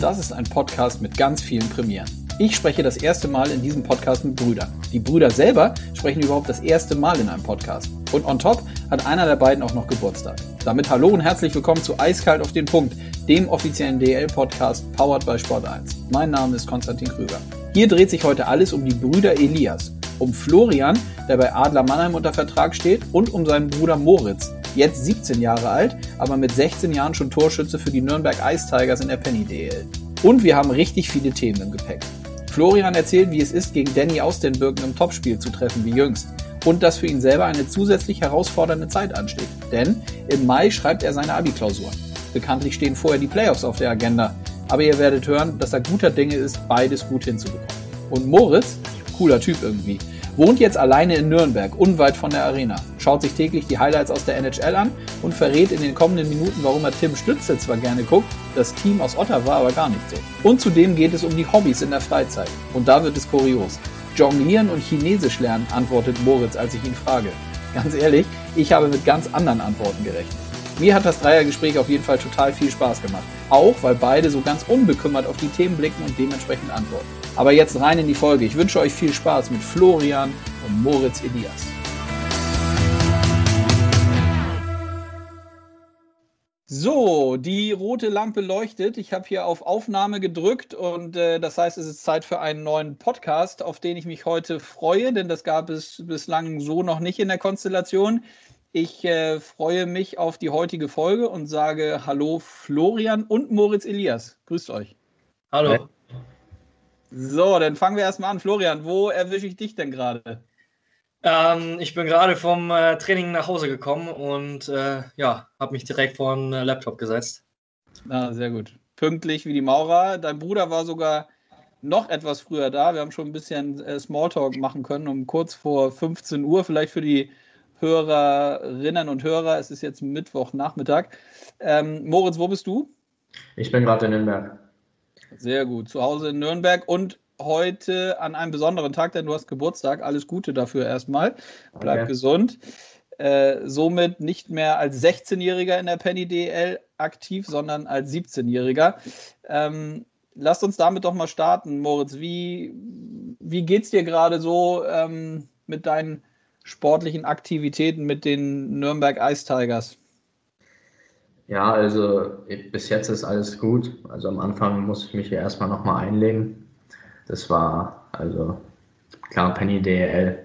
Das ist ein Podcast mit ganz vielen Premieren. Ich spreche das erste Mal in diesem Podcast mit Brüdern. Die Brüder selber sprechen überhaupt das erste Mal in einem Podcast. Und on top hat einer der beiden auch noch Geburtstag. Damit hallo und herzlich willkommen zu Eiskalt auf den Punkt, dem offiziellen DL-Podcast powered by Sport 1. Mein Name ist Konstantin Krüger. Hier dreht sich heute alles um die Brüder Elias, um Florian, der bei Adler Mannheim unter Vertrag steht, und um seinen Bruder Moritz, jetzt 17 Jahre alt, aber mit 16 Jahren schon Torschütze für die Nürnberg Ice Tigers in der Penny DL. Und wir haben richtig viele Themen im Gepäck. Florian erzählt, wie es ist, gegen Danny aus den Birken im Topspiel zu treffen wie jüngst. Und dass für ihn selber eine zusätzlich herausfordernde Zeit ansteht. Denn im Mai schreibt er seine Abi-Klausuren. Bekanntlich stehen vorher die Playoffs auf der Agenda. Aber ihr werdet hören, dass er guter Dinge ist, beides gut hinzubekommen. Und Moritz, cooler Typ irgendwie, wohnt jetzt alleine in Nürnberg, unweit von der Arena, schaut sich täglich die Highlights aus der NHL an und verrät in den kommenden Minuten, warum er Tim Stütze zwar gerne guckt, das Team aus Ottawa aber gar nicht so. Und zudem geht es um die Hobbys in der Freizeit. Und da wird es kurios. Jonglieren und Chinesisch lernen, antwortet Moritz, als ich ihn frage. Ganz ehrlich, ich habe mit ganz anderen Antworten gerechnet. Mir hat das Dreiergespräch auf jeden Fall total viel Spaß gemacht. Auch weil beide so ganz unbekümmert auf die Themen blicken und dementsprechend antworten. Aber jetzt rein in die Folge. Ich wünsche euch viel Spaß mit Florian und Moritz Elias. So, die rote Lampe leuchtet. Ich habe hier auf Aufnahme gedrückt und äh, das heißt, es ist Zeit für einen neuen Podcast, auf den ich mich heute freue, denn das gab es bislang so noch nicht in der Konstellation. Ich äh, freue mich auf die heutige Folge und sage Hallo Florian und Moritz Elias. Grüßt euch. Hallo. So, dann fangen wir erstmal an. Florian, wo erwische ich dich denn gerade? Ähm, ich bin gerade vom äh, Training nach Hause gekommen und äh, ja, habe mich direkt vor den äh, Laptop gesetzt. Ah, sehr gut. Pünktlich wie die Maurer. Dein Bruder war sogar noch etwas früher da. Wir haben schon ein bisschen äh, Smalltalk machen können, um kurz vor 15 Uhr, vielleicht für die Hörerinnen und Hörer. Es ist jetzt Mittwochnachmittag. Ähm, Moritz, wo bist du? Ich bin gerade in Nürnberg. Sehr gut. Zu Hause in Nürnberg und heute an einem besonderen Tag, denn du hast Geburtstag. Alles Gute dafür erstmal. Bleib okay. gesund. Äh, somit nicht mehr als 16-Jähriger in der Penny DL aktiv, sondern als 17-Jähriger. Ähm, lasst uns damit doch mal starten, Moritz. Wie, wie geht es dir gerade so ähm, mit deinen sportlichen Aktivitäten mit den Nürnberg Ice Tigers? Ja, also bis jetzt ist alles gut. Also am Anfang muss ich mich ja erstmal nochmal einlegen. Das war also klar Penny DL.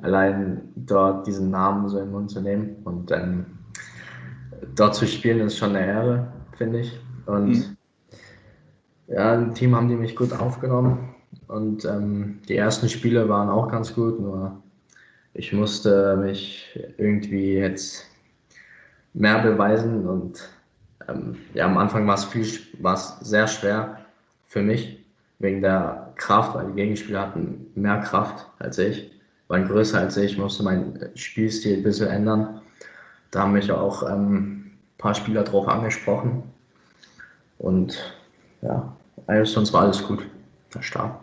Allein dort diesen Namen so im Mund zu nehmen und dann dort zu spielen ist schon eine Ehre, finde ich. Und mhm. ja, im Team haben die mich gut aufgenommen. Und ähm, die ersten Spiele waren auch ganz gut, nur ich musste mich irgendwie jetzt mehr beweisen und ähm, ja, am Anfang war es viel, war sehr schwer für mich wegen der Kraft, weil die Gegenspieler hatten mehr Kraft als ich, waren größer als ich, musste meinen Spielstil ein bisschen ändern. Da haben mich auch ähm, ein paar Spieler drauf angesprochen und ja, eigentlich sonst war alles gut. Der Start.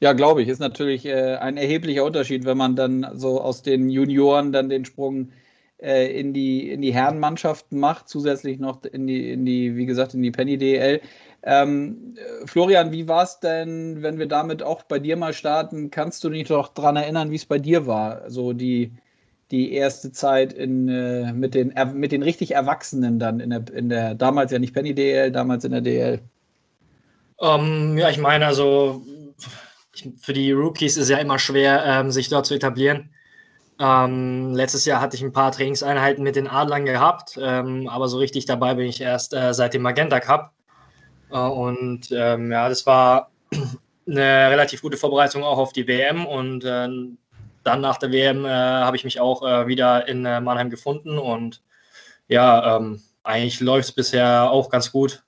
Ja, glaube ich. Ist natürlich äh, ein erheblicher Unterschied, wenn man dann so aus den Junioren dann den Sprung äh, in die, in die Herrenmannschaften macht, zusätzlich noch in die, in die, wie gesagt, in die Penny DL. Ähm, Florian, wie war es denn, wenn wir damit auch bei dir mal starten? Kannst du dich doch daran erinnern, wie es bei dir war? So die, die erste Zeit in, äh, mit, den, mit den richtig Erwachsenen dann in der, in der, damals ja nicht Penny DL, damals in der DL. Um, ähm, ja, ich meine, also für die Rookies ist es ja immer schwer, ähm, sich dort zu etablieren. Ähm, letztes Jahr hatte ich ein paar Trainingseinheiten mit den Adlern gehabt, ähm, aber so richtig dabei bin ich erst äh, seit dem Magenta Cup. Äh, und ähm, ja, das war eine relativ gute Vorbereitung auch auf die WM. Und äh, dann nach der WM äh, habe ich mich auch äh, wieder in äh, Mannheim gefunden. Und ja, ähm, eigentlich läuft es bisher auch ganz gut.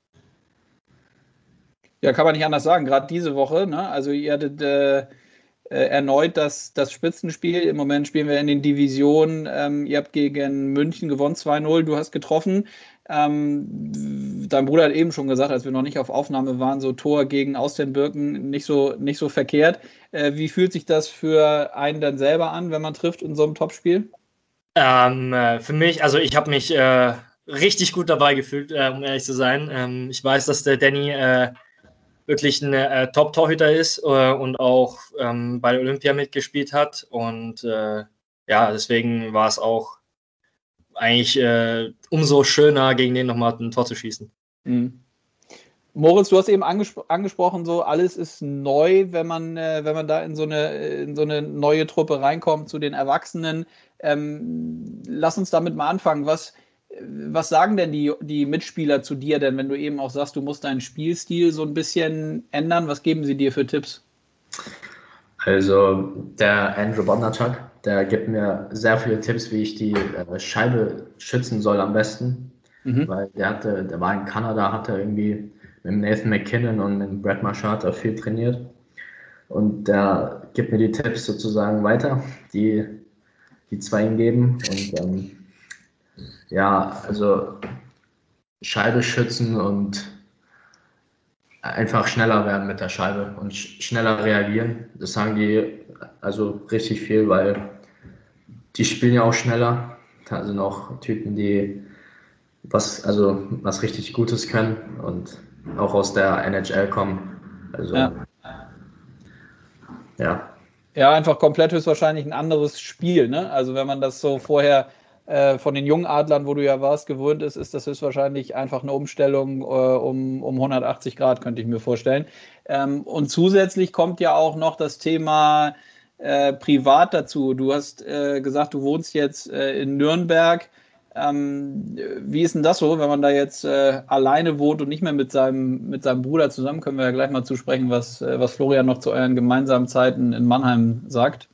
Ja, kann man nicht anders sagen. Gerade diese Woche, ne? also ihr hattet äh, äh, erneut das, das Spitzenspiel. Im Moment spielen wir in den Divisionen. Ähm, ihr habt gegen München gewonnen 2-0. Du hast getroffen. Ähm, dein Bruder hat eben schon gesagt, als wir noch nicht auf Aufnahme waren, so Tor gegen Austernbirken nicht so, nicht so verkehrt. Äh, wie fühlt sich das für einen dann selber an, wenn man trifft in so einem Topspiel? Ähm, äh, für mich, also ich habe mich äh, richtig gut dabei gefühlt, äh, um ehrlich zu sein. Ähm, ich weiß, dass der Danny äh, wirklich ein äh, Top-Torhüter ist äh, und auch ähm, bei Olympia mitgespielt hat. Und äh, ja, deswegen war es auch eigentlich äh, umso schöner, gegen den nochmal ein Tor zu schießen. Mhm. Moritz, du hast eben angespro angesprochen, so alles ist neu, wenn man, äh, wenn man da in so, eine, in so eine neue Truppe reinkommt zu den Erwachsenen. Ähm, lass uns damit mal anfangen. Was, was sagen denn die, die Mitspieler zu dir denn, wenn du eben auch sagst, du musst deinen Spielstil so ein bisschen ändern? Was geben sie dir für Tipps? Also der Andrew Bondarchuk, der gibt mir sehr viele Tipps, wie ich die äh, Scheibe schützen soll am besten. Mhm. Weil der hatte, der war in Kanada, hat er irgendwie mit Nathan McKinnon und mit Brad Marchard viel trainiert. Und der gibt mir die Tipps sozusagen weiter, die die zwei ihm geben. Und ähm, ja, also Scheibe schützen und einfach schneller werden mit der Scheibe und schneller reagieren. Das sagen die also richtig viel, weil die spielen ja auch schneller. Da sind auch Typen, die was, also was richtig Gutes können und auch aus der NHL kommen. Also ja. ja. Ja, einfach komplett höchstwahrscheinlich ein anderes Spiel. Ne? Also wenn man das so vorher äh, von den jungen Adlern, wo du ja warst, gewohnt ist, ist das höchstwahrscheinlich einfach eine Umstellung äh, um, um 180 Grad, könnte ich mir vorstellen. Ähm, und zusätzlich kommt ja auch noch das Thema äh, privat dazu. Du hast äh, gesagt, du wohnst jetzt äh, in Nürnberg. Ähm, wie ist denn das so, wenn man da jetzt äh, alleine wohnt und nicht mehr mit seinem, mit seinem Bruder zusammen? Können wir ja gleich mal zusprechen, was, äh, was Florian noch zu euren gemeinsamen Zeiten in Mannheim sagt.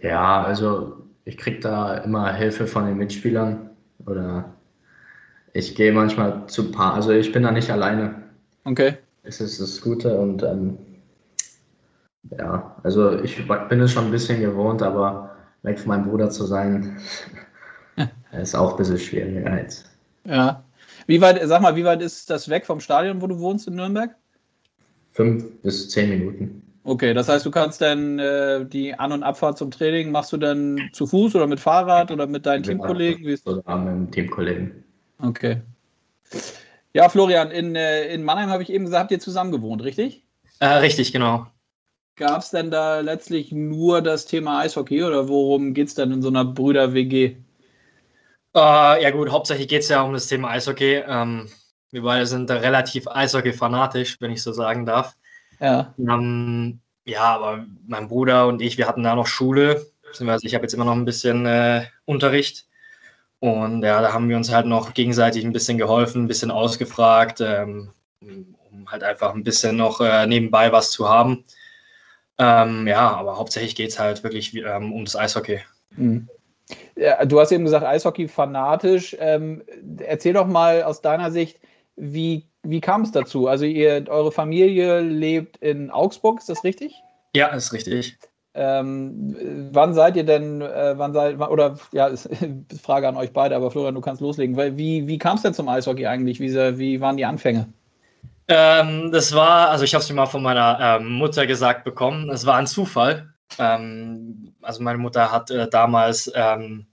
Ja, also ich kriege da immer Hilfe von den Mitspielern oder ich gehe manchmal zu paar, also ich bin da nicht alleine. Okay. Das ist das Gute und ähm, ja, also ich bin es schon ein bisschen gewohnt, aber weg von meinem Bruder zu sein, ist auch ein bisschen schwieriger jetzt. Ja. Wie weit, sag mal, wie weit ist das weg vom Stadion, wo du wohnst in Nürnberg? Fünf bis zehn Minuten. Okay, das heißt, du kannst dann äh, die An- und Abfahrt zum Training, machst du dann zu Fuß oder mit Fahrrad oder mit deinen Teamkollegen? Wie ist das? Oder mit dem Teamkollegen. Okay. Ja, Florian, in, äh, in Mannheim habe ich eben gesagt, habt ihr zusammen gewohnt, richtig? Äh, richtig, genau. Gab es denn da letztlich nur das Thema Eishockey oder worum geht es denn in so einer Brüder-WG? Uh, ja gut, hauptsächlich geht es ja um das Thema Eishockey. Ähm, wir beide sind da relativ Eishockey-fanatisch, wenn ich so sagen darf. Ja. Ähm, ja, aber mein Bruder und ich, wir hatten da noch Schule, beziehungsweise ich habe jetzt immer noch ein bisschen äh, Unterricht. Und ja, da haben wir uns halt noch gegenseitig ein bisschen geholfen, ein bisschen ausgefragt, ähm, um halt einfach ein bisschen noch äh, nebenbei was zu haben. Ähm, ja, aber hauptsächlich geht es halt wirklich ähm, um das Eishockey. Mhm. Ja, du hast eben gesagt, Eishockey fanatisch. Ähm, erzähl doch mal aus deiner Sicht, wie, wie kam es dazu? Also ihr, eure Familie lebt in Augsburg, ist das richtig? Ja, ist richtig. Ähm, wann seid ihr denn, äh, wann seid, oder ja, ist, Frage an euch beide, aber Florian, du kannst loslegen. Wie, wie kam es denn zum Eishockey eigentlich? Wie, wie waren die Anfänge? Ähm, das war, also ich habe es mir mal von meiner ähm, Mutter gesagt bekommen, es war ein Zufall. Ähm, also meine Mutter hat äh, damals ähm,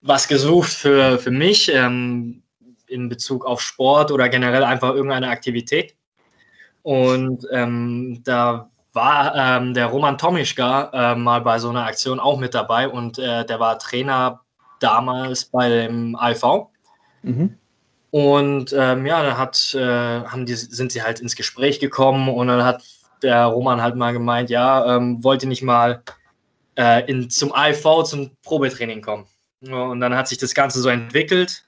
was gesucht für, für mich ähm, in Bezug auf Sport oder generell einfach irgendeine Aktivität. Und ähm, da war ähm, der Roman Tomischka äh, mal bei so einer Aktion auch mit dabei und äh, der war Trainer damals beim IV. Mhm. Und ähm, ja, dann hat, äh, haben die, sind sie halt ins Gespräch gekommen und dann hat der Roman halt mal gemeint, ja, ähm, wollte nicht mal äh, in, zum AIV zum Probetraining kommen. Und dann hat sich das Ganze so entwickelt.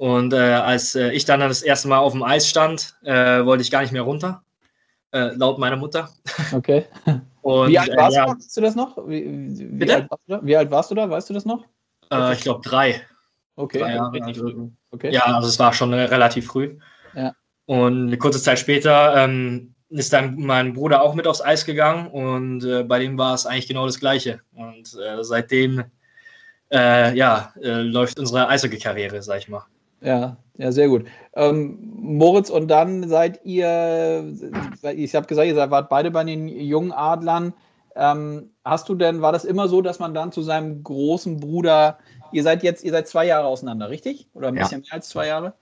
Und äh, als äh, ich dann das erste Mal auf dem Eis stand, äh, wollte ich gar nicht mehr runter, äh, laut meiner Mutter. Okay. Und, wie alt warst ja, du? Weißt du das noch? Wie, wie, alt wie, alt warst du da? Weißt du das noch? ich glaube drei. Okay. Drei Jahre, also, okay. Ja, also es war schon relativ früh. Ja. Und eine kurze Zeit später ähm, ist dann mein Bruder auch mit aufs Eis gegangen und äh, bei dem war es eigentlich genau das Gleiche. Und äh, seitdem äh, ja, äh, läuft unsere Eishockey-Karriere, sag ich mal. Ja, ja, sehr gut. Ähm, Moritz, und dann seid ihr, ich habe gesagt, ihr wart beide bei den jungen Adlern. Ähm, hast du denn, war das immer so, dass man dann zu seinem großen Bruder ihr seid jetzt, ihr seid zwei Jahre auseinander, richtig? Oder ein bisschen ja. mehr als zwei Jahre?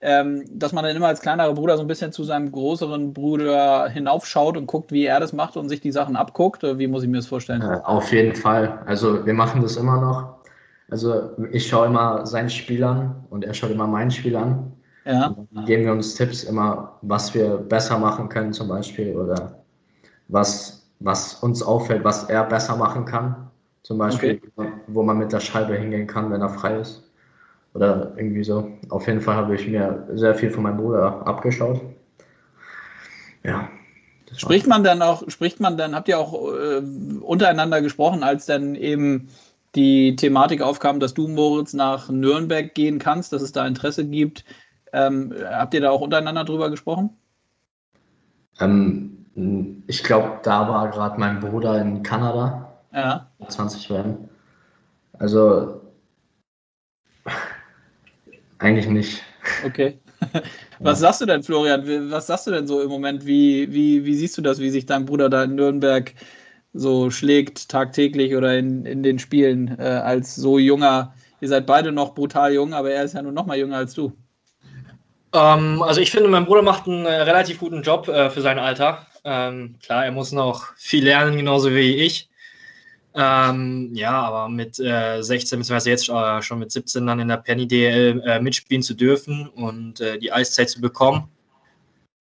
Ähm, dass man dann immer als kleinerer Bruder so ein bisschen zu seinem größeren Bruder hinaufschaut und guckt, wie er das macht und sich die Sachen abguckt? Wie muss ich mir das vorstellen? Äh, auf jeden Fall. Also wir machen das immer noch. Also ich schaue immer sein Spiel an und er schaut immer mein Spiel an. Ja. dann geben wir uns Tipps immer, was wir besser machen können zum Beispiel oder was, was uns auffällt, was er besser machen kann. Zum Beispiel, okay. wo man mit der Scheibe hingehen kann, wenn er frei ist. Oder irgendwie so. Auf jeden Fall habe ich mir sehr viel von meinem Bruder abgeschaut. Ja. Spricht man dann auch, spricht man dann, habt ihr auch äh, untereinander gesprochen, als dann eben die Thematik aufkam, dass du, Moritz, nach Nürnberg gehen kannst, dass es da Interesse gibt. Ähm, habt ihr da auch untereinander drüber gesprochen? Ähm, ich glaube, da war gerade mein Bruder in Kanada. Ja. 20 werden. Also eigentlich nicht. Okay. Was ja. sagst du denn, Florian? Was sagst du denn so im Moment? Wie, wie, wie siehst du das, wie sich dein Bruder da in Nürnberg so schlägt, tagtäglich oder in, in den Spielen, äh, als so junger? Ihr seid beide noch brutal jung, aber er ist ja nur noch mal jünger als du. Ähm, also ich finde, mein Bruder macht einen äh, relativ guten Job äh, für sein Alter. Ähm, klar, er muss noch viel lernen, genauso wie ich. Ähm, ja, aber mit äh, 16 bzw. jetzt äh, schon mit 17 dann in der Penny DL äh, mitspielen zu dürfen und äh, die Eiszeit zu bekommen.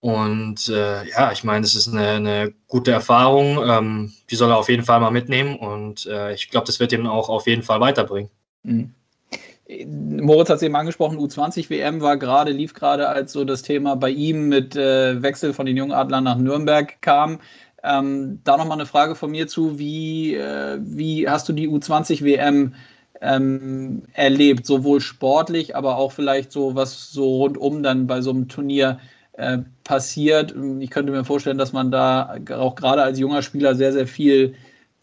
Und äh, ja, ich meine, es ist eine, eine, gute Erfahrung. Ähm, die soll er auf jeden Fall mal mitnehmen und äh, ich glaube, das wird ihn auch auf jeden Fall weiterbringen. Mhm. Moritz hat es eben angesprochen, U20 WM war gerade, lief gerade, als so das Thema bei ihm mit Wechsel von den Jungadlern nach Nürnberg kam. Ähm, da nochmal eine Frage von mir zu, wie, äh, wie hast du die U20 WM ähm, erlebt, sowohl sportlich, aber auch vielleicht so, was so rundum dann bei so einem Turnier äh, passiert. Ich könnte mir vorstellen, dass man da auch gerade als junger Spieler sehr, sehr viel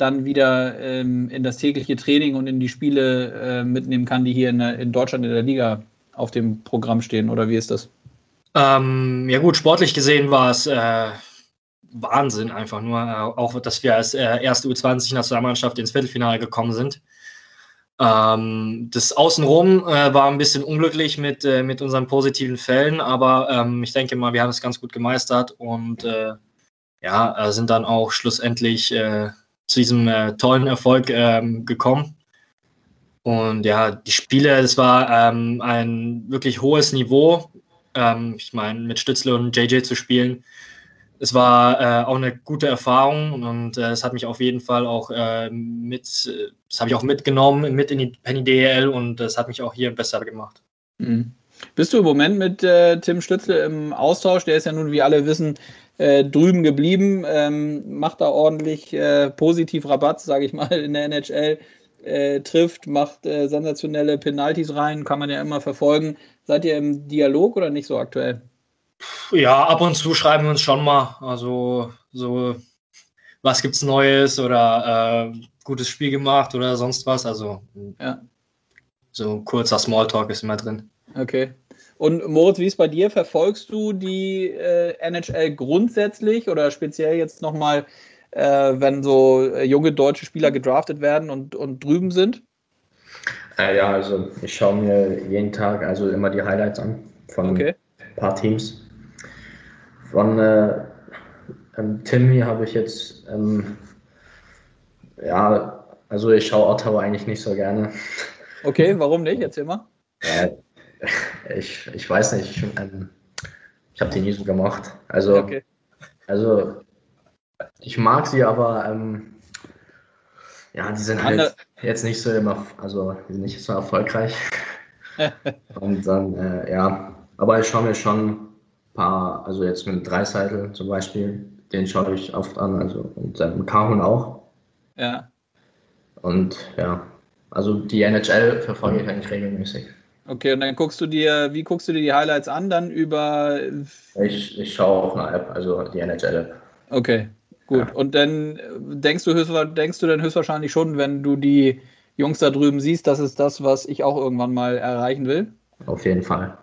dann wieder ähm, in das tägliche Training und in die Spiele äh, mitnehmen kann, die hier in, in, Deutschland in der Liga auf dem Programm stehen. Oder wie ist das? Ähm, ja gut, sportlich gesehen war es äh, Wahnsinn einfach nur, äh, auch dass wir als äh, erste U20-Nationalmannschaft ins Viertelfinale gekommen sind. Ähm, das Außenrum äh, war ein bisschen unglücklich mit, äh, mit unseren positiven Fällen, aber ähm, ich denke mal, wir haben es ganz gut gemeistert und äh, ja, äh, sind dann auch schlussendlich zu diesem tollen Erfolg ähm, gekommen. Und ja, die Spiele, das war ähm, ein wirklich hohes Niveau. Ähm, ich meine, mit Stützle und JJ zu spielen, es war äh, auch eine gute Erfahrung und äh, es hat mich auf jeden Fall auch äh, mit, das habe ich auch mitgenommen, mit in die Penny DL und es hat mich auch hier besser gemacht. Mhm. Bist du im Moment mit äh, Tim Stützle im Austausch? Der ist ja nun, wie alle wissen, äh, drüben geblieben, ähm, macht da ordentlich äh, positiv Rabatt, sage ich mal, in der NHL. trifft, macht sensationelle Penalties rein, kann man ja immer verfolgen. Seid ihr im Dialog oder nicht so aktuell? Ja, ab und zu schreiben wir uns schon mal. Also so, was gibt's Neues oder äh, gutes Spiel gemacht oder sonst was. Also ja. so kurzer Smalltalk ist immer drin. Okay. Und Moritz, wie ist bei dir? Verfolgst du die äh, NHL grundsätzlich oder speziell jetzt nochmal, äh, wenn so äh, junge deutsche Spieler gedraftet werden und, und drüben sind? Äh, ja, also ich schaue mir jeden Tag also immer die Highlights an von okay. ein paar Teams. Von äh, ähm, Timmy habe ich jetzt, ähm, ja, also ich schaue Ottawa eigentlich nicht so gerne. Okay, warum nicht? Erzähl mal. Äh, ich, ich weiß nicht, ich, ähm, ich habe die nie so gemacht. Also, okay. also ich mag sie, aber ähm, ja, die sind halt jetzt nicht so immer, also die sind nicht so erfolgreich. Und dann, äh, ja, aber ich schaue mir schon paar, also jetzt mit Dreiseitel zum Beispiel, den schaue ich oft an, also und ähm, Kahun auch. Ja. Und ja, also die NHL verfolge ich eigentlich regelmäßig. Okay, und dann guckst du dir, wie guckst du dir die Highlights an? Dann über. Ich, ich schaue auf eine App, also die NHL-App. Okay, gut. Ja. Und dann denkst du, denkst du dann höchstwahrscheinlich schon, wenn du die Jungs da drüben siehst, das ist das, was ich auch irgendwann mal erreichen will? Auf jeden Fall.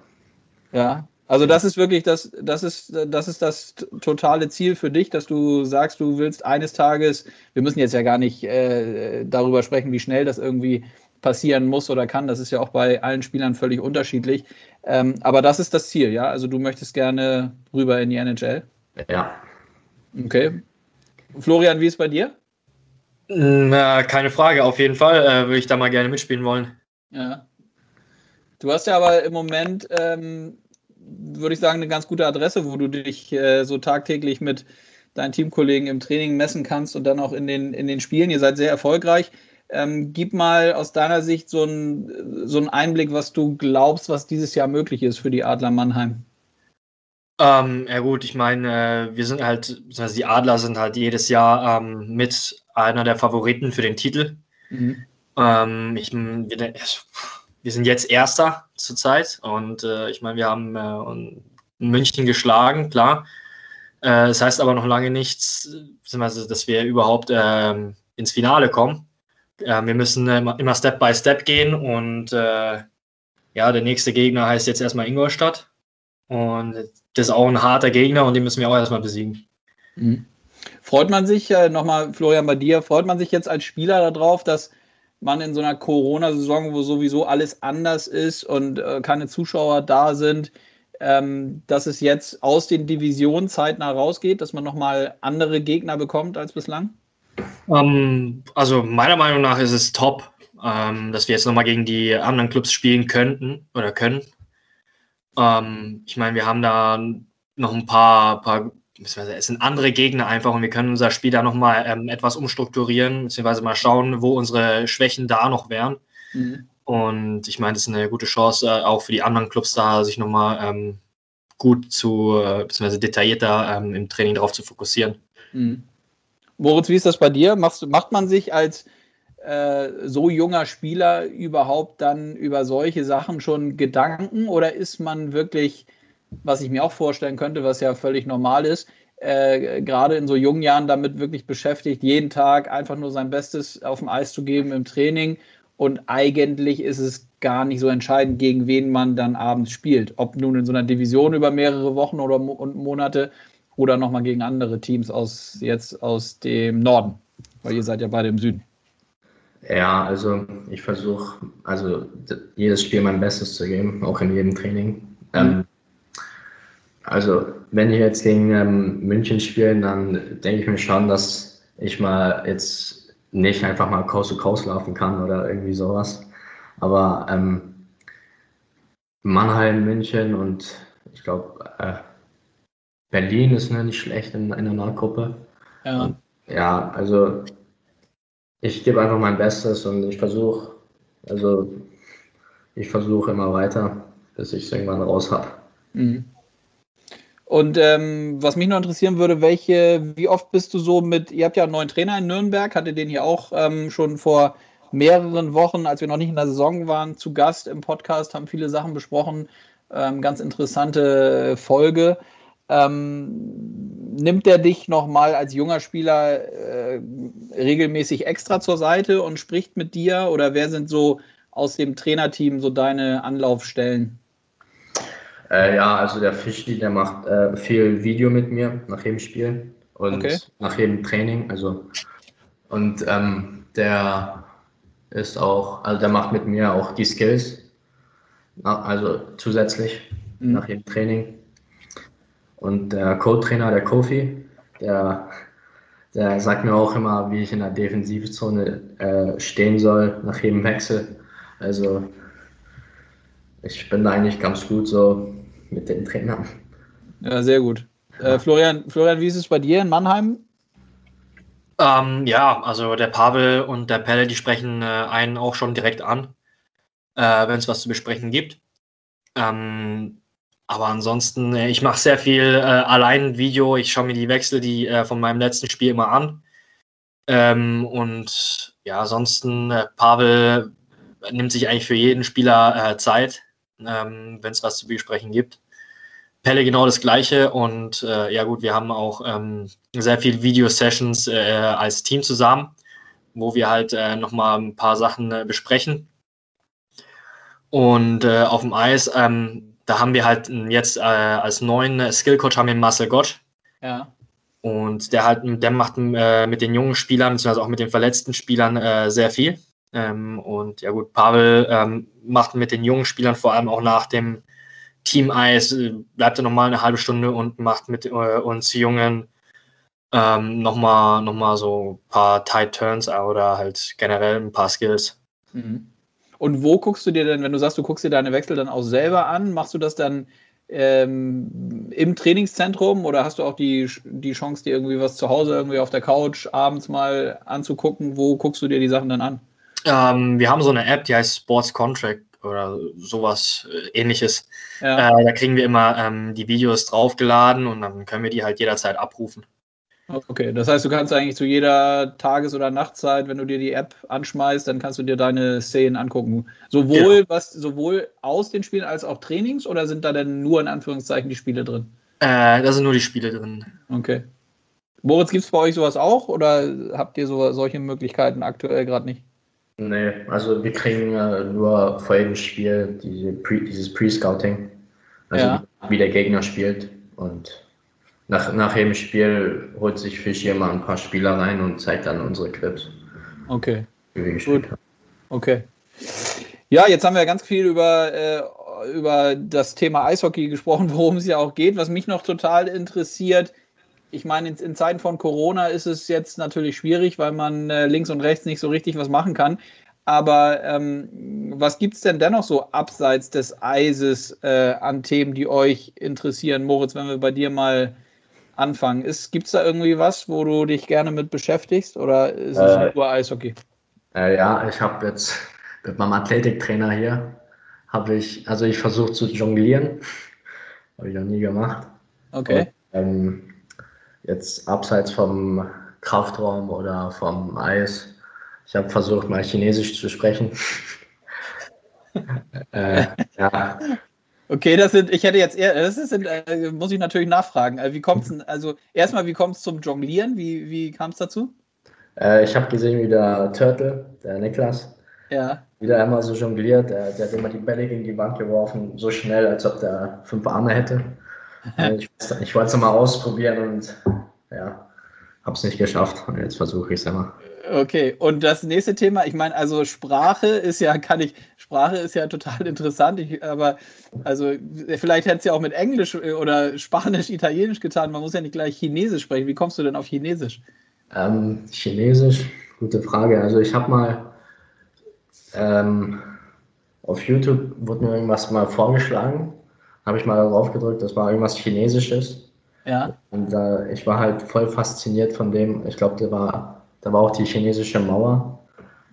Ja, also das ist wirklich das, das ist, das ist das totale Ziel für dich, dass du sagst, du willst eines Tages, wir müssen jetzt ja gar nicht äh, darüber sprechen, wie schnell das irgendwie passieren muss oder kann. Das ist ja auch bei allen Spielern völlig unterschiedlich. Ähm, aber das ist das Ziel, ja? Also du möchtest gerne rüber in die NHL? Ja. Okay. Florian, wie ist es bei dir? Na, keine Frage, auf jeden Fall äh, würde ich da mal gerne mitspielen wollen. Ja. Du hast ja aber im Moment, ähm, würde ich sagen, eine ganz gute Adresse, wo du dich äh, so tagtäglich mit deinen Teamkollegen im Training messen kannst und dann auch in den, in den Spielen. Ihr seid sehr erfolgreich. Ähm, gib mal aus deiner Sicht so einen so Einblick, was du glaubst, was dieses Jahr möglich ist für die Adler Mannheim. Ähm, ja gut, ich meine, äh, wir sind halt, also die Adler sind halt jedes Jahr ähm, mit einer der Favoriten für den Titel. Mhm. Ähm, ich, wir, wir, sind jetzt Erster zurzeit und äh, ich meine, wir haben äh, München geschlagen, klar. Äh, das heißt aber noch lange nichts, dass wir überhaupt ähm, ins Finale kommen. wir müssen immer Step by Step gehen und äh, ja, der nächste Gegner heißt jetzt erstmal Ingolstadt. Und das ist auch ein harter Gegner und den müssen wir auch erstmal besiegen. Mhm. Freut man sich, äh, nochmal Florian bei dir, freut man sich jetzt als Spieler darauf, dass man in so einer Corona-Saison, wo sowieso alles anders ist und äh, keine Zuschauer da sind, ähm, dass es jetzt aus den Divisionen zeitnah rausgeht, dass man nochmal andere Gegner bekommt als bislang? Ähm, also meiner Meinung nach ist es top, ähm, dass wir jetzt nochmal gegen die anderen Clubs spielen könnten oder können. Ähm, ich meine, wir haben da noch ein paar, paar es sind andere Gegner einfach und wir können unser Spiel da nochmal ähm, etwas umstrukturieren, beziehungsweise mal schauen, wo unsere Schwächen da noch wären. Mhm. Und ich meine, das ist eine gute Chance, äh, auch für die anderen Clubs da, sich nochmal ähm, gut zu, äh, beziehungsweise detaillierter ähm, im Training darauf zu fokussieren. Mhm. Moritz, wie ist das bei dir? Machst, macht man sich als äh, so junger Spieler überhaupt dann über solche Sachen schon Gedanken oder ist man wirklich, was ich mir auch vorstellen könnte, was ja völlig normal ist, äh, gerade in so jungen Jahren damit wirklich beschäftigt, jeden Tag einfach nur sein Bestes auf dem Eis zu geben im Training und eigentlich ist es gar nicht so entscheidend, gegen wen man dann abends spielt. Ob nun in so einer Division über mehrere Wochen oder Mo Monate oder nochmal gegen andere Teams aus jetzt aus dem Norden. Weil ihr seid ja beide im Süden. Ja, also ich versuche, also jedes Spiel mein Bestes zu geben, auch in jedem Training. Mhm. Ähm, also wenn wir jetzt gegen ähm, München spielen, dann denke ich mir schon, dass ich mal jetzt nicht einfach mal Coast to Coast laufen kann oder irgendwie sowas. Aber ähm, Mannheim, München und ich glaube äh, Berlin ist ne, nicht schlecht in, in einer Nahgruppe. Ja. Und, ja, also ich gebe einfach mein Bestes und ich versuche, also ich versuche immer weiter, bis ich es irgendwann raus habe. Mhm. Und ähm, was mich noch interessieren würde, welche, wie oft bist du so mit, ihr habt ja einen neuen Trainer in Nürnberg, hatte den hier auch ähm, schon vor mehreren Wochen, als wir noch nicht in der Saison waren, zu Gast im Podcast, haben viele Sachen besprochen, ähm, ganz interessante Folge. Ähm, nimmt er dich nochmal als junger Spieler äh, regelmäßig extra zur Seite und spricht mit dir? Oder wer sind so aus dem Trainerteam so deine Anlaufstellen? Äh, ja, also der Fischli, der macht äh, viel Video mit mir nach jedem Spiel und okay. nach jedem Training. Also und ähm, der ist auch, also der macht mit mir auch die Skills, also zusätzlich mhm. nach jedem Training. Und der Co-Trainer, der Kofi, der, der sagt mir auch immer, wie ich in der Defensivzone äh, stehen soll nach jedem Wechsel. Also ich bin da eigentlich ganz gut so mit den Trainern. Ja, sehr gut. Äh, Florian, Florian, wie ist es bei dir in Mannheim? Ähm, ja, also der Pavel und der Pelle, die sprechen äh, einen auch schon direkt an, äh, wenn es was zu besprechen gibt. Ähm, aber ansonsten, äh, ich mache sehr viel äh, allein Video. Ich schaue mir die Wechsel, die äh, von meinem letzten Spiel immer an. Ähm, und ja, ansonsten, äh, Pavel nimmt sich eigentlich für jeden Spieler äh, Zeit, ähm, wenn es was zu besprechen gibt. Pelle genau das Gleiche. Und äh, ja, gut, wir haben auch ähm, sehr viele Video-Sessions als Team zusammen, wo wir halt äh, nochmal ein paar Sachen besprechen. Und auf dem Eis, ähm, da haben wir halt jetzt äh, als neuen Skillcoach haben wir Marcel Gott. Ja. Und der halt, der macht äh, mit den jungen Spielern, beziehungsweise auch mit den verletzten Spielern äh, sehr viel. Ähm, und ja gut, Pavel ähm, macht mit den jungen Spielern vor allem auch nach dem Team Eis, äh, bleibt er nochmal eine halbe Stunde und macht mit äh, uns Jungen ähm, nochmal noch mal so ein paar Tight Turns oder halt generell ein paar Skills. Mhm. Und wo guckst du dir denn, wenn du sagst, du guckst dir deine Wechsel dann auch selber an, machst du das dann ähm, im Trainingszentrum oder hast du auch die, die Chance, dir irgendwie was zu Hause irgendwie auf der Couch abends mal anzugucken? Wo guckst du dir die Sachen dann an? Ähm, wir haben so eine App, die heißt Sports Contract oder sowas äh, ähnliches. Ja. Äh, da kriegen wir immer ähm, die Videos draufgeladen und dann können wir die halt jederzeit abrufen. Okay, das heißt, du kannst eigentlich zu jeder Tages- oder Nachtzeit, wenn du dir die App anschmeißt, dann kannst du dir deine Szenen angucken. Sowohl, ja. was, sowohl aus den Spielen als auch Trainings oder sind da denn nur in Anführungszeichen die Spiele drin? Äh, da sind nur die Spiele drin. Okay. Moritz, gibt es bei euch sowas auch oder habt ihr so, solche Möglichkeiten aktuell gerade nicht? Nee, also wir kriegen äh, nur vor jedem Spiel diese Pre, dieses Pre-Scouting. Also ja. wie der Gegner spielt und nach, nach jedem Spiel holt sich Fisch hier mal ein paar Spieler rein und zeigt dann unsere Clips. Okay. Gut. Okay. Ja, jetzt haben wir ganz viel über, äh, über das Thema Eishockey gesprochen, worum es ja auch geht. Was mich noch total interessiert, ich meine, in, Zeiten von Corona ist es jetzt natürlich schwierig, weil man äh, links und rechts nicht so richtig was machen kann. Aber ähm, was gibt es denn dennoch so abseits des Eises äh, an Themen, die euch interessieren? Moritz, wenn wir bei dir mal anfangen. Gibt es da irgendwie was, wo du dich gerne mit beschäftigst oder ist es äh, nur Eishockey? Äh, ja, ich habe jetzt mit meinem Athletiktrainer hier, habe ich, also ich versuche zu jonglieren. habe ich noch nie gemacht. Okay. Und, ähm, jetzt abseits vom Kraftraum oder vom Eis, ich habe versucht, mal Chinesisch zu sprechen. äh, ja, Okay, das sind, ich hätte jetzt eher, das ist, äh, muss ich natürlich nachfragen. Äh, wie kommt es also erstmal, wie kommt es zum Jonglieren? Wie, wie kam es dazu? Äh, ich habe gesehen, wie der Turtle, der Niklas, ja. wieder einmal so jongliert. Der, der, hat immer die Bälle gegen die Wand geworfen, so schnell, als ob der fünf Arme hätte. Ich, ich wollte es mal ausprobieren und ja, habe es nicht geschafft. Und jetzt versuche ich es immer. Okay, und das nächste Thema, ich meine, also Sprache ist ja, kann ich, Sprache ist ja total interessant, ich, aber also vielleicht hätte es ja auch mit Englisch äh, oder Spanisch, Italienisch getan, man muss ja nicht gleich Chinesisch sprechen. Wie kommst du denn auf Chinesisch? Ähm, Chinesisch, gute Frage. Also ich habe mal ähm, auf YouTube wurde mir irgendwas mal vorgeschlagen, habe ich mal darauf gedrückt, das war irgendwas Chinesisches. Ja. Und äh, ich war halt voll fasziniert von dem. Ich glaube, der war da war auch die chinesische Mauer.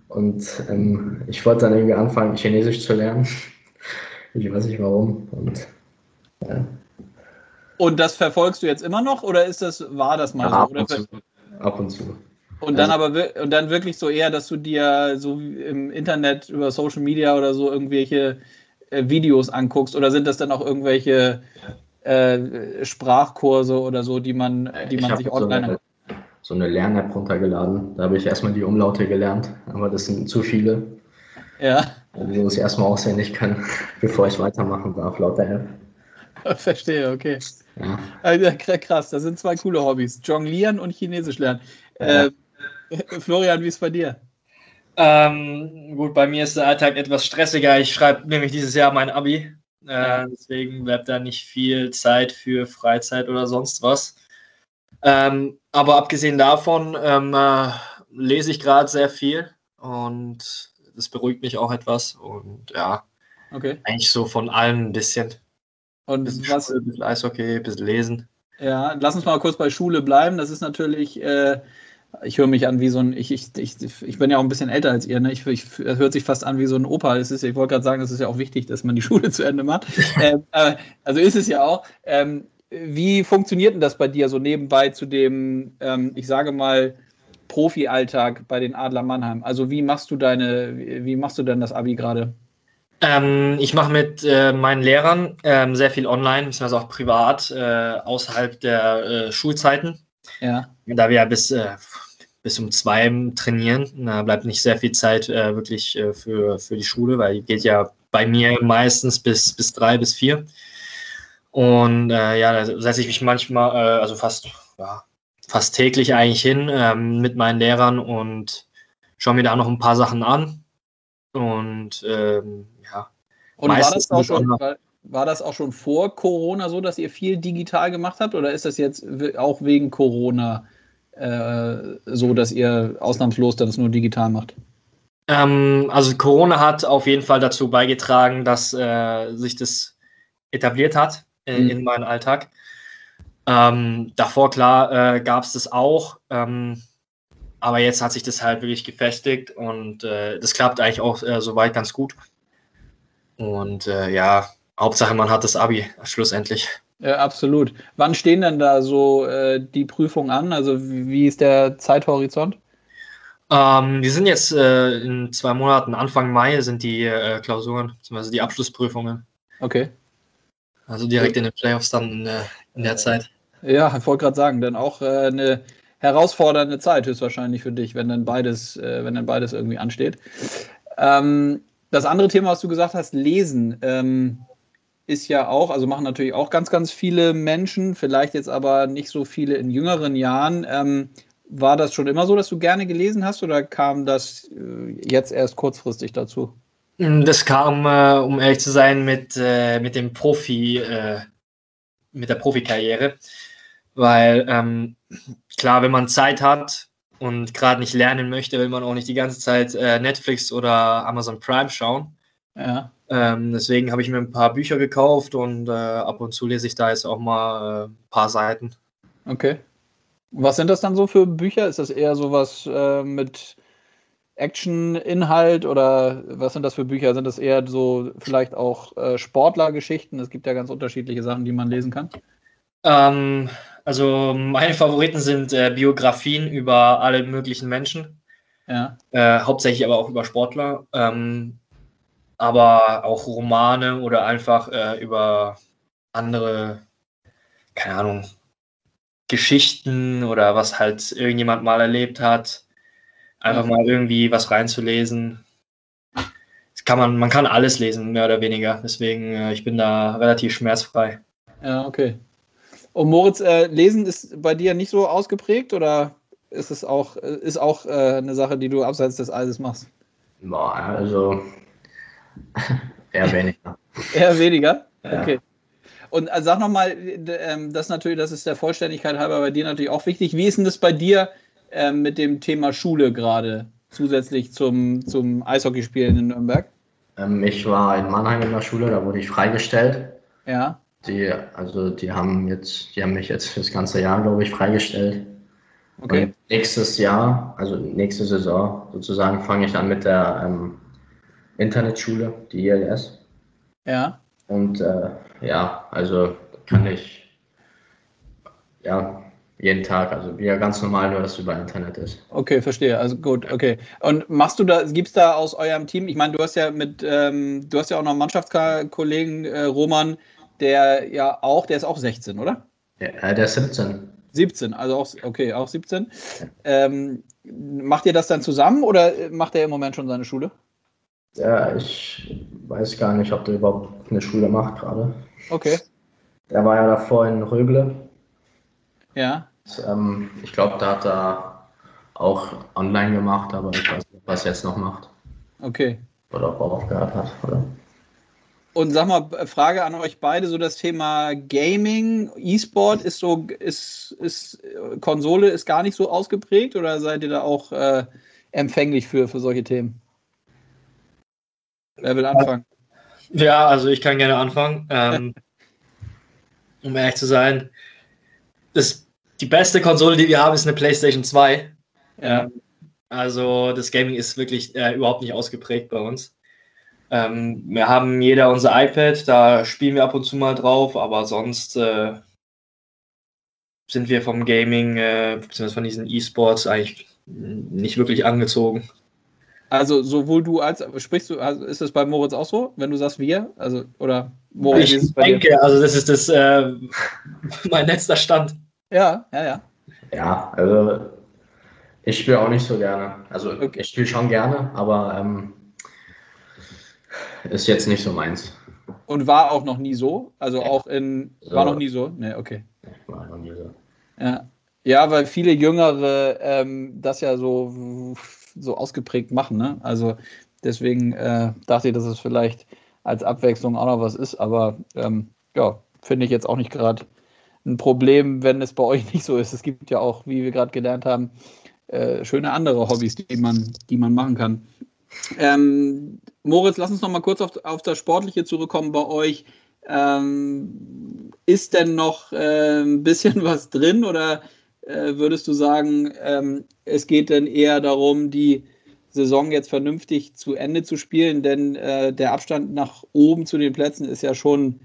Und ähm, ich wollte dann irgendwie anfangen, Chinesisch zu lernen. ich weiß nicht warum. Und, ja. und das verfolgst du jetzt immer noch oder ist das, war das mal ja, so? Ab und, zu. ab und zu. Und dann also, aber und dann wirklich so eher, dass du dir so im Internet über Social Media oder so irgendwelche Videos anguckst oder sind das dann auch irgendwelche äh, Sprachkurse oder so, die man, die man sich online so so eine Lern-App runtergeladen. Da habe ich erstmal die Umlaute gelernt, aber das sind zu viele. Ja. Also muss ich erstmal auswendig können, bevor ich weitermachen darf, laut der App. Verstehe, okay. Ja. Also, krass, das sind zwei coole Hobbys. Jonglieren und Chinesisch lernen. Ja. Äh, Florian, wie ist es bei dir? Ähm, gut, bei mir ist der Alltag etwas stressiger. Ich schreibe nämlich dieses Jahr mein Abi. Äh. Deswegen bleibt da nicht viel Zeit für Freizeit oder sonst was. Ähm, aber abgesehen davon ähm, äh, lese ich gerade sehr viel und das beruhigt mich auch etwas. Und ja, okay. eigentlich so von allem ein bisschen. Und bisschen was? Schule, ein bisschen Eishockey, ein bisschen lesen. Ja, lass uns mal kurz bei Schule bleiben. Das ist natürlich, äh, ich höre mich an wie so ein, ich, ich, ich, ich bin ja auch ein bisschen älter als ihr, ne? Ich, ich, das hört sich fast an wie so ein Opa. Das ist, ich wollte gerade sagen, es ist ja auch wichtig, dass man die Schule zu Ende macht. ähm, äh, also ist es ja auch. Ähm, wie funktioniert denn das bei dir so nebenbei zu dem, ähm, ich sage mal, Profi-Alltag bei den Adler Mannheim? Also wie machst du deine, wie machst du denn das Abi gerade? Ähm, ich mache mit äh, meinen Lehrern ähm, sehr viel online, beziehungsweise auch privat, äh, außerhalb der äh, Schulzeiten. Ja. Da wir ja bis, äh, bis um zwei trainieren, da bleibt nicht sehr viel Zeit äh, wirklich äh, für, für die Schule, weil die geht ja bei mir meistens bis, bis drei, bis vier. Und äh, ja, da setze ich mich manchmal, äh, also fast, ja, fast täglich eigentlich hin ähm, mit meinen Lehrern und schaue mir da noch ein paar Sachen an. Und ähm, ja. Und war das, auch schon, war, war das auch schon vor Corona so, dass ihr viel digital gemacht habt? Oder ist das jetzt auch wegen Corona äh, so, dass ihr ausnahmslos das nur digital macht? Ähm, also Corona hat auf jeden Fall dazu beigetragen, dass äh, sich das etabliert hat äh, mhm. in meinem Alltag. Ähm, davor, klar, äh, gab es das auch. Ähm, aber jetzt hat sich das halt wirklich gefestigt und äh, das klappt eigentlich auch äh, soweit ganz gut. Und ja, Hauptsache man hat das Abi schlussendlich. Ja, absolut. Wann stehen denn da so die Prüfungen an? Also wie ist der Zeithorizont? Ähm, die sind jetzt äh, in zwei Monaten, Anfang Mai sind die äh, Klausuren, beziehungsweise die Abschlussprüfungen. Okay. Also direkt in den Playoffs dann in, äh, in der Zeit. Ja, ich wollte gerade sagen, dann auch äh, eine herausfordernde Zeit höchstwahrscheinlich für dich, wenn dann beides, äh, wenn dann beides irgendwie ansteht. Ähm, das andere Thema, was du gesagt hast, Lesen, ähm, ist ja auch, also machen natürlich auch ganz, ganz viele Menschen, vielleicht jetzt aber nicht so viele in jüngeren Jahren. Ähm, war das schon immer so, dass du gerne gelesen hast oder kam das äh, jetzt erst kurzfristig dazu? Mm, das kam, äh, um ehrlich zu sein, mit, äh, mit dem Profi, äh, mit der Profikarriere. Weil ähm, klar, wenn man Zeit hat und gerade nicht lernen möchte, will man auch nicht die ganze Zeit äh, Netflix oder Amazon Prime schauen. Ja. Ähm, deswegen habe ich mir ein paar Bücher gekauft und äh, ab und zu lese ich da jetzt auch mal ein paar Seiten. Okay. Was sind das dann so für Bücher? Ist das eher sowas äh, mit Action-Inhalt oder was sind das für Bücher? Sind das eher so vielleicht auch äh, Sportlergeschichten? Es gibt ja ganz unterschiedliche Sachen, die man lesen kann. Ähm, also meine Favoriten sind äh, Biografien über alle möglichen Menschen. Ja. Äh, hauptsächlich aber auch über Sportler. Ähm, aber auch Romane oder einfach äh, über andere, keine Ahnung, Geschichten oder was halt irgendjemand mal erlebt hat. Einfach mal irgendwie was reinzulesen. Das kann man, man kann alles lesen, mehr oder weniger. Deswegen, äh, ich bin da relativ schmerzfrei. Ja, okay. Und Moritz, äh, Lesen ist bei dir nicht so ausgeprägt oder ist es auch, ist auch äh, eine Sache, die du abseits des Eises machst? Boah, also eher weniger. eher weniger? Okay. Ja. Und also sag nochmal, ähm, das natürlich, das ist der Vollständigkeit halber bei dir natürlich auch wichtig. Wie ist denn das bei dir ähm, mit dem Thema Schule gerade zusätzlich zum, zum Eishockeyspielen in Nürnberg? Ähm, ich war in Mannheim in der Schule, da wurde ich freigestellt. Ja. Die, also die haben jetzt, die haben mich jetzt fürs ganze Jahr, glaube ich, freigestellt. Okay. Und nächstes Jahr, also nächste Saison sozusagen, fange ich an mit der ähm, Internetschule, die ILS. Ja. Und äh, ja, also kann ich ja jeden Tag, also wie ja ganz normal, nur dass es über Internet ist. Okay, verstehe. Also gut, okay. Und machst du da, gibt es da aus eurem Team, ich meine, du hast ja mit, ähm, du hast ja auch noch einen Mannschaftskollegen, äh, Roman, der ja auch, der ist auch 16, oder? Ja, äh, der ist 17. 17, also auch, okay, auch 17. Ähm, macht ihr das dann zusammen oder macht er im Moment schon seine Schule? Ja, ich weiß gar nicht, ob der überhaupt eine Schule macht gerade. Okay. Der war ja davor in Rögle. Ja. Und, ähm, ich glaube, da hat er auch online gemacht, aber ich weiß nicht, was er jetzt noch macht. Okay. Oder ob er aufgehört hat, oder? Und sag mal, Frage an euch beide: so das Thema Gaming, E-Sport ist so, ist, ist Konsole ist gar nicht so ausgeprägt oder seid ihr da auch äh, empfänglich für, für solche Themen? Wer will anfangen? Ja, also ich kann gerne anfangen. Ähm, um ehrlich zu sein, das, die beste Konsole, die wir haben, ist eine PlayStation 2. Ja. Also das Gaming ist wirklich äh, überhaupt nicht ausgeprägt bei uns. Ähm, wir haben jeder unser iPad, da spielen wir ab und zu mal drauf, aber sonst äh, sind wir vom Gaming, äh, beziehungsweise von diesen E-Sports eigentlich nicht wirklich angezogen. Also sowohl du als sprichst du, also ist es bei Moritz auch so, wenn du sagst wir? Also oder Moritz ich ist es bei denke, dir? also das ist das äh, mein letzter Stand. Ja, ja, ja. Ja, also ich spiele auch nicht so gerne. Also okay. ich spiele schon gerne, aber ähm, ist jetzt nicht so meins. Und war auch noch nie so? Also ja. auch in so. war noch nie so? Ne, okay. War noch nie so. Ja. Ja, weil viele Jüngere ähm, das ja so so ausgeprägt machen. Ne? Also Deswegen äh, dachte ich, dass es vielleicht als Abwechslung auch noch was ist. Aber ähm, ja, finde ich jetzt auch nicht gerade ein Problem, wenn es bei euch nicht so ist. Es gibt ja auch, wie wir gerade gelernt haben, äh, schöne andere Hobbys, die man, die man machen kann. Ähm, Moritz, lass uns noch mal kurz auf, auf das Sportliche zurückkommen bei euch. Ähm, ist denn noch äh, ein bisschen was drin oder äh, würdest du sagen, ähm, es geht dann eher darum, die Saison jetzt vernünftig zu Ende zu spielen? Denn äh, der Abstand nach oben zu den Plätzen ist ja schon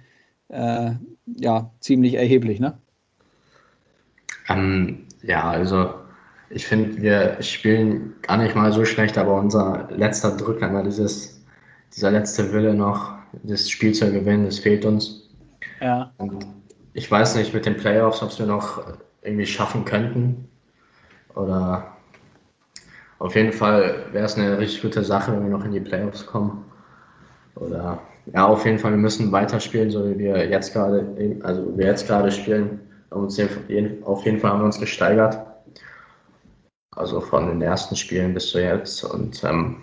äh, ja, ziemlich erheblich, ne? Ähm, ja, also ich finde, wir spielen gar nicht mal so schlecht, aber unser letzter Drücker, immer dieses, dieser letzte Wille noch, das Spiel zu gewinnen, das fehlt uns. Ja. Und ich weiß nicht mit den Playoffs, ob wir noch irgendwie schaffen könnten. Oder auf jeden Fall wäre es eine richtig gute Sache, wenn wir noch in die Playoffs kommen. Oder ja, auf jeden Fall, wir müssen weiterspielen, so wie wir jetzt gerade, also wir jetzt gerade spielen. Auf jeden Fall haben wir uns gesteigert. Also von den ersten Spielen bis zu jetzt und ähm,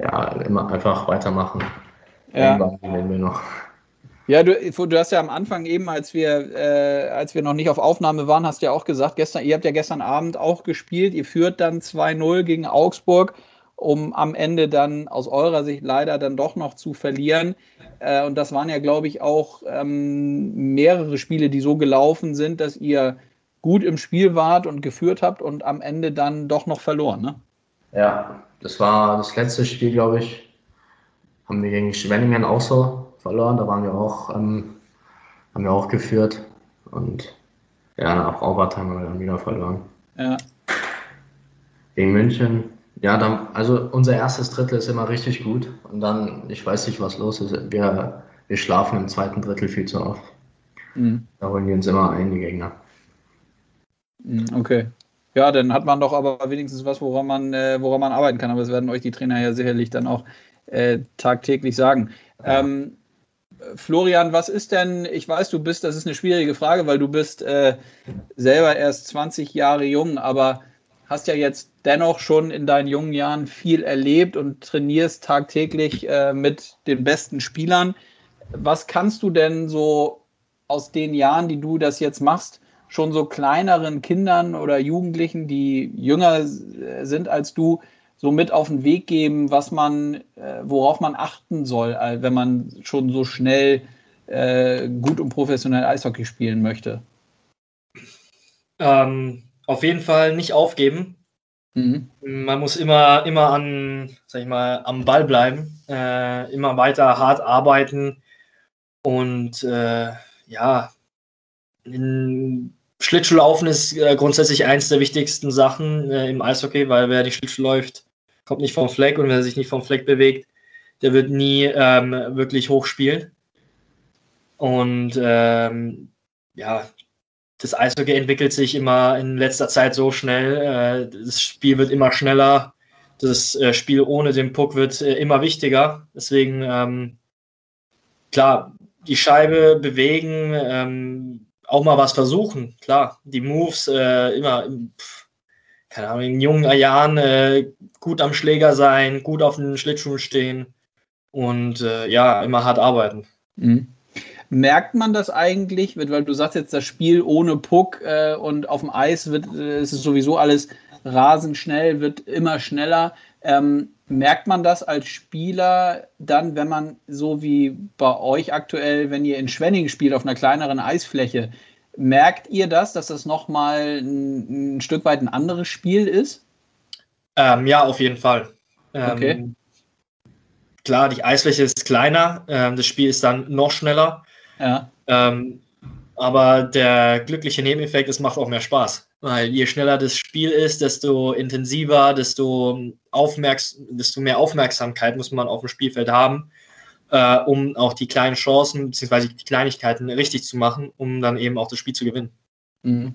ja, immer einfach weitermachen. Ja. Irgendwann wir noch. Ja, du, du hast ja am Anfang eben, als wir, äh, als wir noch nicht auf Aufnahme waren, hast du ja auch gesagt, gestern, ihr habt ja gestern Abend auch gespielt, ihr führt dann 2-0 gegen Augsburg, um am Ende dann aus eurer Sicht leider dann doch noch zu verlieren. Äh, und das waren ja, glaube ich, auch ähm, mehrere Spiele, die so gelaufen sind, dass ihr gut im Spiel wart und geführt habt und am Ende dann doch noch verloren, ne? Ja, das war das letzte Spiel, glaube ich, haben wir gegen Schwenningen auch so verloren. Da waren wir auch, ähm, haben wir auch geführt und ja, nach Overtime haben wir dann wieder verloren. Ja. Gegen München, ja, dann, also unser erstes Drittel ist immer richtig gut und dann, ich weiß nicht, was los ist. Wir, wir schlafen im zweiten Drittel viel zu oft. Mhm. Da holen die uns immer ein, die Gegner. Mhm, okay. Ja, dann hat man doch aber wenigstens was, woran man, äh, woran man arbeiten kann. Aber das werden euch die Trainer ja sicherlich dann auch äh, tagtäglich sagen. Ja. Ähm, Florian, was ist denn, ich weiß, du bist, das ist eine schwierige Frage, weil du bist äh, selber erst 20 Jahre jung, aber hast ja jetzt dennoch schon in deinen jungen Jahren viel erlebt und trainierst tagtäglich äh, mit den besten Spielern. Was kannst du denn so aus den Jahren, die du das jetzt machst, schon so kleineren Kindern oder Jugendlichen, die jünger sind als du, so mit auf den Weg geben, was man, äh, worauf man achten soll, äh, wenn man schon so schnell äh, gut und professionell Eishockey spielen möchte? Ähm, auf jeden Fall nicht aufgeben. Mhm. Man muss immer, immer an, sag ich mal, am Ball bleiben, äh, immer weiter hart arbeiten und äh, ja, in Schlittschuhlaufen ist äh, grundsätzlich eins der wichtigsten Sachen im Eishockey, weil wer die Schlittschuh läuft, kommt nicht vom Fleck und wer sich nicht vom Fleck bewegt, der wird nie ähm, wirklich hoch spielen. Und ähm, ja, das Eishockey entwickelt sich immer in letzter Zeit so schnell. Äh, das Spiel wird immer schneller. Das äh, Spiel ohne den Puck wird äh, immer wichtiger. Deswegen, ähm, klar, die Scheibe bewegen, ähm, auch mal was versuchen. Klar, die Moves äh, immer, pff, keine Ahnung, in jungen Jahren äh, gut am Schläger sein, gut auf den Schlittschuhen stehen und äh, ja, immer hart arbeiten. Mhm. Merkt man das eigentlich, weil du sagst jetzt, das Spiel ohne Puck äh, und auf dem Eis wird, äh, ist es sowieso alles rasend schnell, wird immer schneller. Ähm, merkt man das als Spieler dann, wenn man so wie bei euch aktuell, wenn ihr in Schwenning spielt auf einer kleineren Eisfläche, merkt ihr das, dass das nochmal ein, ein Stück weit ein anderes Spiel ist? Ähm, ja, auf jeden Fall. Ähm, okay. Klar, die Eisfläche ist kleiner, ähm, das Spiel ist dann noch schneller. Ja. Ähm, aber der glückliche Nebeneffekt, es macht auch mehr Spaß. Weil je schneller das Spiel ist, desto intensiver, desto, aufmerks desto mehr Aufmerksamkeit muss man auf dem Spielfeld haben, äh, um auch die kleinen Chancen bzw. die Kleinigkeiten richtig zu machen, um dann eben auch das Spiel zu gewinnen. Mhm.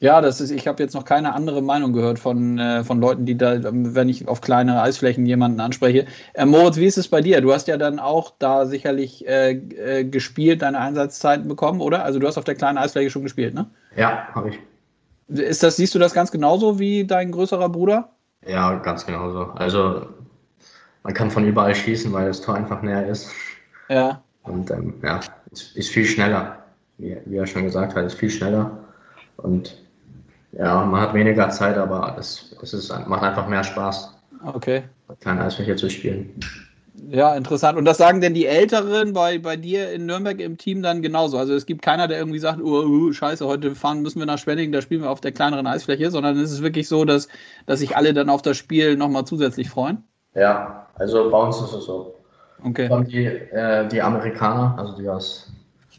Ja, das ist, ich habe jetzt noch keine andere Meinung gehört von, äh, von Leuten, die da, wenn ich auf kleine Eisflächen jemanden anspreche. Äh, Moritz, wie ist es bei dir? Du hast ja dann auch da sicherlich äh, äh gespielt, deine Einsatzzeiten bekommen, oder? Also du hast auf der kleinen Eisfläche schon gespielt, ne? Ja, habe ich. Ist das, siehst du das ganz genauso wie dein größerer Bruder? Ja, ganz genauso. Also man kann von überall schießen, weil das Tor einfach näher ist. Ja. Und ähm, ja, ist, ist viel schneller. Wie, wie er schon gesagt hat, ist viel schneller. Und ja, man hat weniger Zeit, aber es, es ist, macht einfach mehr Spaß, Okay. klein Eisfläche zu spielen. Ja, interessant. Und das sagen denn die Älteren bei, bei dir in Nürnberg im Team dann genauso? Also es gibt keiner, der irgendwie sagt, oh, oh, scheiße, heute fahren müssen wir nach Schwenningen, da spielen wir auf der kleineren Eisfläche, sondern es ist wirklich so, dass, dass sich alle dann auf das Spiel nochmal zusätzlich freuen? Ja, also bei uns ist es so. Okay. Und die, äh, die Amerikaner, also die aus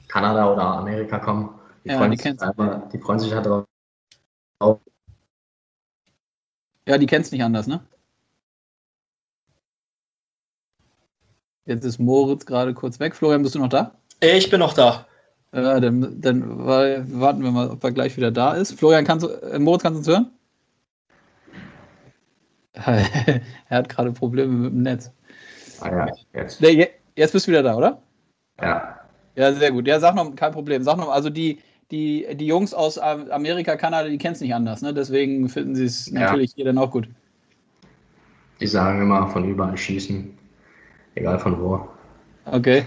Kanada oder Amerika kommen, die, Ja, freuen, die sich einfach, die freuen sich halt auch. Ja, die kennst nicht anders, ne? Jetzt ist Moritz gerade kurz weg. Florian, bist du noch da? Ich bin noch da. Ja, dann, dann wa- warten wir mal, ob er gleich wieder da ist. Florian, kannst du, äh, Moritz, kannst du uns hören? er hat gerade Probleme mit dem Netz. Ah ja, jetzt. Jetzt bist du wieder da, oder? Ja. Ja, sehr gut. Ja, sag noch, kein Problem. Sag noch, also die, die, die Jungs aus Am- Amerika, Kanada, die kennen es nicht anders, ne? Deswegen finden sie es Ja. natürlich hier dann auch gut. Die sagen immer von überall schießen, egal von wo. Okay.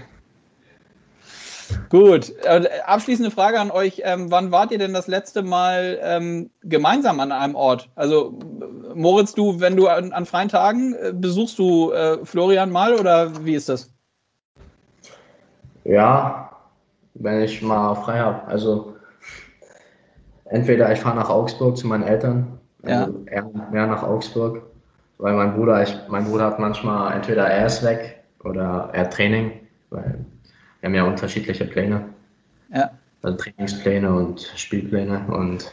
Gut. Äh, abschließende Frage an euch. Ähm, wann wart ihr denn das letzte Mal ähm, gemeinsam an einem Ort? Also, Moritz, du, wenn du an, an freien Tagen äh, besuchst du äh, Florian mal oder wie ist das? Ja, wenn ich mal frei habe. Also entweder ich fahre nach Augsburg zu meinen Eltern, also eher mehr nach Augsburg, weil mein Bruder, ich, mein Bruder hat manchmal entweder er ist weg oder er hat Training, weil wir haben ja unterschiedliche Pläne, Ja. also Trainingspläne und Spielpläne und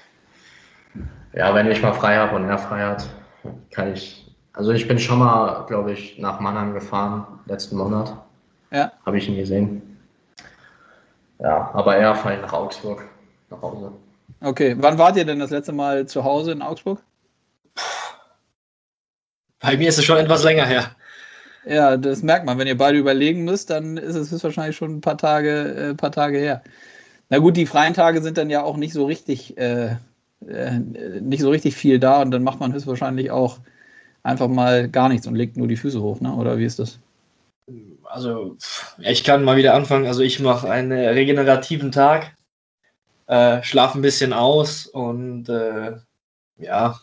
ja, wenn ich mal frei habe und er frei hat, kann ich, also ich bin schon mal, glaube ich, nach Mannheim gefahren letzten Monat. Ja. Habe ich ihn gesehen. Ja, aber eher fahre ich nach Augsburg, nach Hause. Okay. Wann wart ihr denn das letzte Mal zu Hause in Augsburg? Bei mir ist es schon etwas länger her. Ja, das merkt man. Wenn ihr beide überlegen müsst, dann ist es höchstwahrscheinlich schon ein paar Tage, äh, paar Tage her. Na gut, die freien Tage sind dann ja auch nicht so richtig, äh, äh, nicht so richtig viel da und dann macht man höchstwahrscheinlich auch einfach mal gar nichts und legt nur die Füße hoch, ne? Oder wie ist das? Also, ich kann mal wieder anfangen. Also, ich mache einen regenerativen Tag, äh, schlafe ein bisschen aus und äh, ja,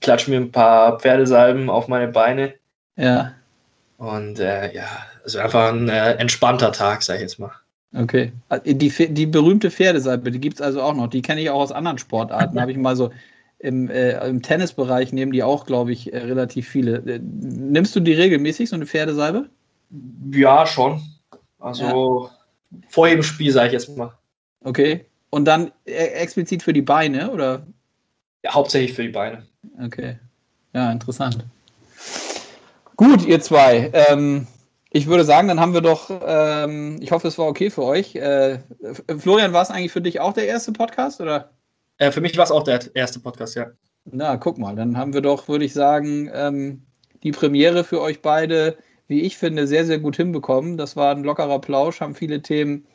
klatsche mir ein paar Pferdesalben auf meine Beine. Ja, Und äh, ja, also einfach ein äh, entspannter Tag, sag ich jetzt mal. Okay. Die, Pfe- die berühmte Pferdesalbe, die gibt es also auch noch. Die kenne ich auch aus anderen Sportarten. Habe ich mal so im, äh, im Tennisbereich nehmen die auch, glaube ich, äh, relativ viele. Äh, nimmst du die regelmäßig, so eine Pferdesalbe? Ja, schon. Also vor jedem Spiel, sage ich jetzt mal. Okay. Und dann äh, explizit für die Beine, oder? Ja, hauptsächlich für die Beine. Okay. Ja, interessant. Gut, ihr zwei. Ähm, ich würde sagen, dann haben wir doch, ähm, ich hoffe, es war okay für euch. Äh, Florian, war es eigentlich für dich auch der erste Podcast, oder? Äh, für mich war es auch der erste Podcast, ja. Na, guck mal, dann haben wir doch, würde ich sagen, ähm, die Premiere für euch beide, wie ich finde, sehr, sehr gut hinbekommen. Das war ein lockerer Plausch, haben viele Themen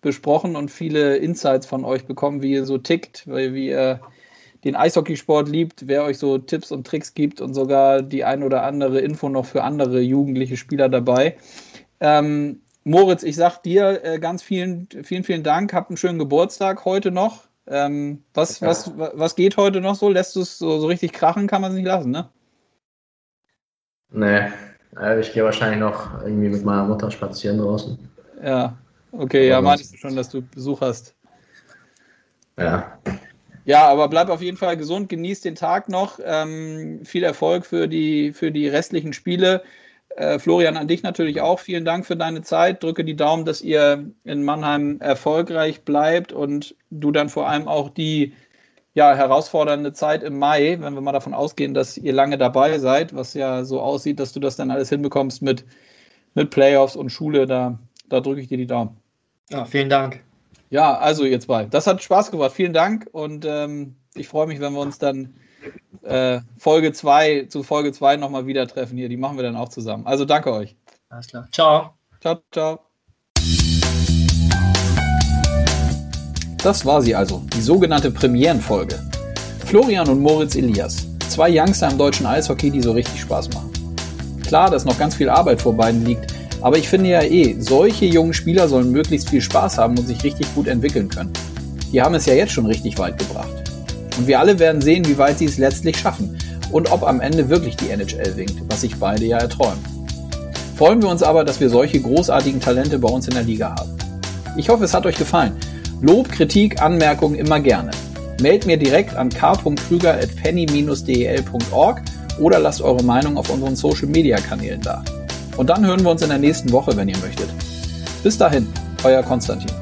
besprochen und viele Insights von euch bekommen, wie ihr so tickt, wie ihr den Eishockeysport liebt, wer euch so Tipps und Tricks gibt und sogar die ein oder andere Info noch für andere jugendliche Spieler dabei. Ähm, Moritz, ich sag dir äh, ganz vielen, vielen, vielen Dank. Habt einen schönen Geburtstag heute noch. Ähm, was, Ja. was, wa- was geht heute noch so? Lässt du es so, so richtig krachen? Kann man es nicht lassen, ne? Nee, äh, ich gehe wahrscheinlich noch irgendwie mit meiner Mutter spazieren draußen. Ja. Okay, ja, Aber meintest du sonst- schon, dass du Besuch hast. Ja, Ja, aber bleib auf jeden Fall gesund, genieß den Tag noch. Ähm, viel Erfolg für die, für die restlichen Spiele. Äh, Florian, an dich natürlich auch. Vielen Dank für deine Zeit. Drücke die Daumen, dass ihr in Mannheim erfolgreich bleibt und du dann vor allem auch die ja, herausfordernde Zeit im Mai, wenn wir mal davon ausgehen, dass ihr lange dabei seid, was ja so aussieht, dass du das dann alles hinbekommst mit, mit Playoffs und Schule, da, da drücke ich dir die Daumen. Ja, vielen Dank. Ja, also ihr zwei. Das hat Spaß gemacht. Vielen Dank und ähm, ich freue mich, wenn wir uns dann äh, Folge 2 zu Folge 2 nochmal wieder treffen hier. Die machen wir dann auch zusammen. Also danke euch. Alles klar. Ciao. Ciao, ciao. Das war sie also, die sogenannte Premierenfolge. Florian und Moritz Elias, zwei Youngster im deutschen Eishockey, die so richtig Spaß machen. klar, dass noch ganz viel Arbeit vor beiden liegt. Aber ich finde ja eh, solche jungen Spieler sollen möglichst viel Spaß haben und sich richtig gut entwickeln können. Die haben es ja jetzt schon richtig weit gebracht. Und wir alle werden sehen, wie weit sie es letztlich schaffen und ob am Ende wirklich die NHL winkt, was sich beide ja erträumen. Freuen wir uns aber, dass wir solche großartigen Talente bei uns in der Liga haben. Ich hoffe, es hat euch gefallen. Lob, Kritik, Anmerkungen immer gerne. Meldet mir direkt an k.krüger.penny-del.org oder lasst eure Meinung auf unseren Social Media Kanälen da. Und dann hören wir uns in der nächsten Woche, wenn ihr möchtet. Bis dahin, euer Konstantin.